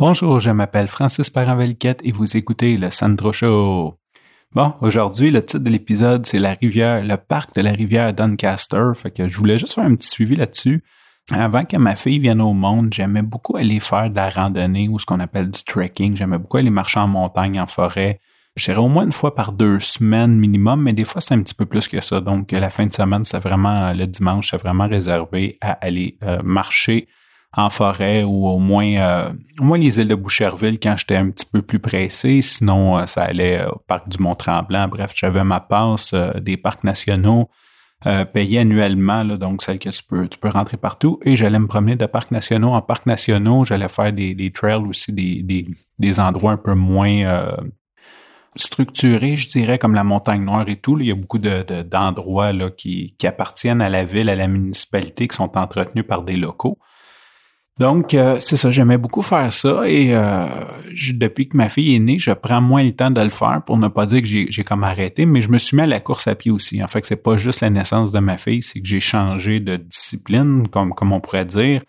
Bonjour, je m'appelle Francis parent et vous écoutez le Sandro Show. Bon, aujourd'hui, le titre de l'épisode, c'est la rivière, le parc de la rivière Doncaster. Fait que je voulais juste faire un petit suivi là-dessus. Avant que ma fille vienne au monde, j'aimais beaucoup aller faire de la randonnée ou ce qu'on appelle du trekking. J'aimais beaucoup aller marcher en montagne, en forêt. J'irais au moins une fois par deux semaines minimum, mais des fois c'est un petit peu plus que ça. Donc la fin de semaine, c'est vraiment le dimanche, c'est vraiment réservé à aller euh, marcher en forêt ou au moins, euh, au moins les îles de Boucherville quand j'étais un petit peu plus pressé. Sinon, euh, ça allait au parc du Mont-Tremblant. Bref, j'avais ma passe euh, des parcs nationaux payée annuellement, là, donc celle que tu peux, tu peux rentrer partout. Et j'allais me promener de parcs nationaux en parcs nationaux. J'allais faire des, des trails aussi, des, des, des endroits un peu moins structurés, je dirais, comme la montagne noire et tout. il y a beaucoup de, d'endroits là, qui, qui appartiennent à la ville, à la municipalité, qui sont entretenus par des locaux. Donc, euh, c'est ça, j'aimais beaucoup faire ça et euh, depuis que ma fille est née, je prends moins le temps de le faire pour ne pas dire que j'ai comme arrêté, mais je me suis mis à la course à pied aussi. En fait, c'est pas juste la naissance de ma fille, c'est que j'ai changé de discipline, comme, comme on pourrait dire.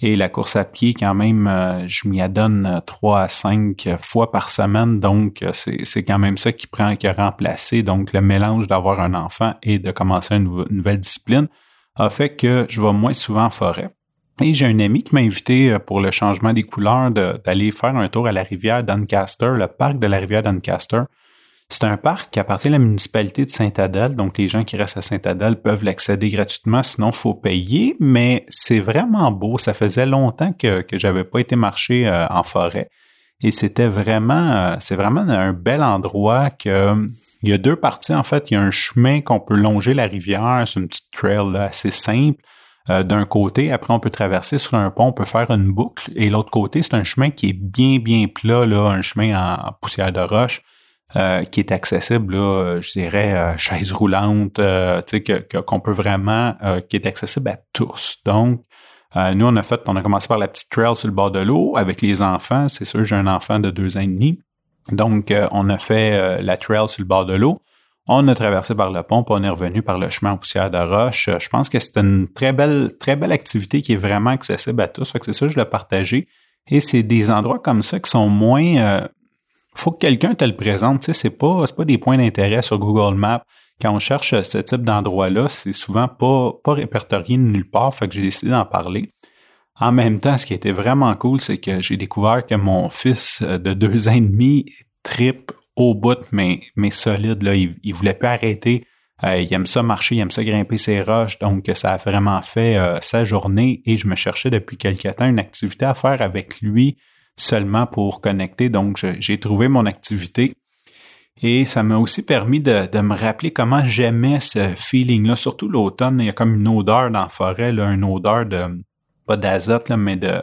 Et la course à pied, quand même, euh, je m'y adonne trois à cinq fois par semaine, donc c'est quand même ça qui prend, qui a remplacé. Donc, le mélange d'avoir un enfant et de commencer une nouvelle discipline a fait que je vais moins souvent en forêt. Et j'ai un ami qui m'a invité euh, pour le changement des couleurs d'aller faire un tour à la rivière Doncaster, le parc de la rivière Doncaster. C'est un parc qui appartient à la municipalité de Saint-Adèle, donc les gens qui restent à Saint-Adèle peuvent l'accéder gratuitement, sinon faut payer, mais c'est vraiment beau. Ça faisait longtemps que, que j'avais pas été marcher euh, en forêt. Et c'était vraiment, euh, c'est vraiment un bel endroit que, il y a deux parties en fait. Il y a un chemin qu'on peut longer la rivière, c'est une petite trail assez simple. Euh, d'un côté, après on peut traverser sur un pont, on peut faire une boucle, et l'autre côté, c'est un chemin qui est bien, bien plat, là, un chemin en, poussière de roche. Euh, qui est accessible, là, je dirais, euh, chaise roulante, tu sais, que, qu'on peut vraiment, qui est accessible à tous. Donc, nous, on a fait, on a commencé par la petite trail sur le bord de l'eau avec les enfants. C'est sûr, j'ai un enfant de deux ans et demi. Donc, on a fait la trail sur le bord de l'eau. On a traversé par le pont, puis on est revenu par le chemin en poussière de roche. Euh, je pense que c'est une très belle, très belle activité qui est vraiment accessible à tous. Fait que c'est ça, je l'ai partagé. Et c'est des endroits comme ça qui sont moins. Euh, faut que quelqu'un te le présente. Tu sais, c'est pas, pas des points d'intérêt sur Google Maps. Quand on cherche ce type d'endroit-là, c'est souvent pas, pas répertorié nulle part. Fait que j'ai décidé d'en parler. En même temps, ce qui était vraiment cool, c'est que j'ai découvert que mon fils euh, de deux ans et demi tripe au bout, mais, mais solide. Là. Il, il voulait pas arrêter. Euh, il aime ça marcher, il aime ça grimper ses roches. Donc, ça a vraiment fait euh, sa journée et je me cherchais depuis quelque temps une activité à faire avec lui seulement pour connecter. Donc, j'ai trouvé mon activité. Et ça m'a aussi permis de, de, me rappeler comment j'aimais ce feeling-là, surtout l'automne. Il y a comme une odeur dans la forêt, là, une odeur de, pas d'azote, mais de,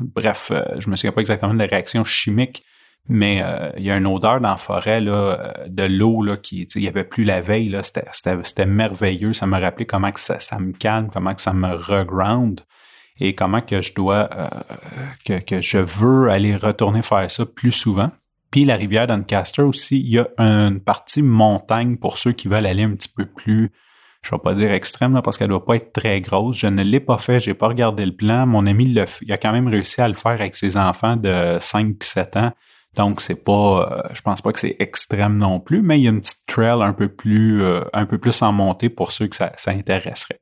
bref, euh, je me souviens pas exactement de la réaction chimique mais euh, il y a une odeur dans la forêt là, euh, de l'eau là, qui, il y avait plus la veille. Là, c'était, c'était, merveilleux. Ça m'a rappelé comment que ça, ça me calme, comment que ça me reground et comment que je dois, euh, que, que je veux aller retourner faire ça plus souvent. Puis la rivière Doncaster aussi, il y a une partie montagne pour ceux qui veulent aller un petit peu plus, je vais pas dire extrême là, parce qu'elle doit pas être très grosse. Je ne l'ai pas fait, j'ai pas regardé le plan. Mon ami il a quand même réussi à le faire avec ses enfants de 5-7 ans. Donc c'est pas, euh, je pense pas que c'est extrême non plus, mais il y a une petite trail un peu plus, euh, un peu plus en montée pour ceux que ça, intéresserait.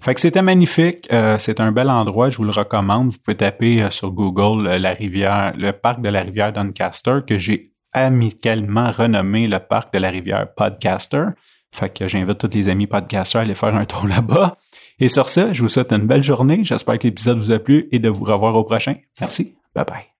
Fait que c'était magnifique, euh, c'est un bel endroit, je vous le recommande. Vous pouvez taper sur Google la rivière, le parc de la rivière Doncaster que j'ai amicalement renommé le parc de la rivière Podcaster. Fait que j'invite tous les amis podcasters à aller faire un tour là-bas. Et sur ce, je vous souhaite une belle journée. J'espère que l'épisode vous a plu et de vous revoir au prochain. Merci. Bye bye.